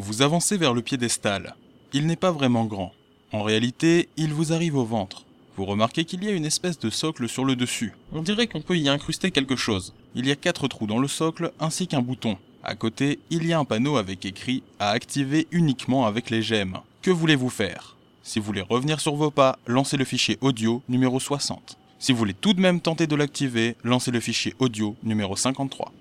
Vous avancez vers le piédestal. Il n'est pas vraiment grand. En réalité, il vous arrive au ventre. Vous remarquez qu'il y a une espèce de socle sur le dessus. On dirait qu'on peut y incruster quelque chose. Il y a quatre trous dans le socle ainsi qu'un bouton. À côté, il y a un panneau avec écrit à activer uniquement avec les gemmes. Que voulez-vous faire? Si vous voulez revenir sur vos pas, lancez le fichier audio numéro 60. Si vous voulez tout de même tenter de l'activer, lancez le fichier audio numéro 53.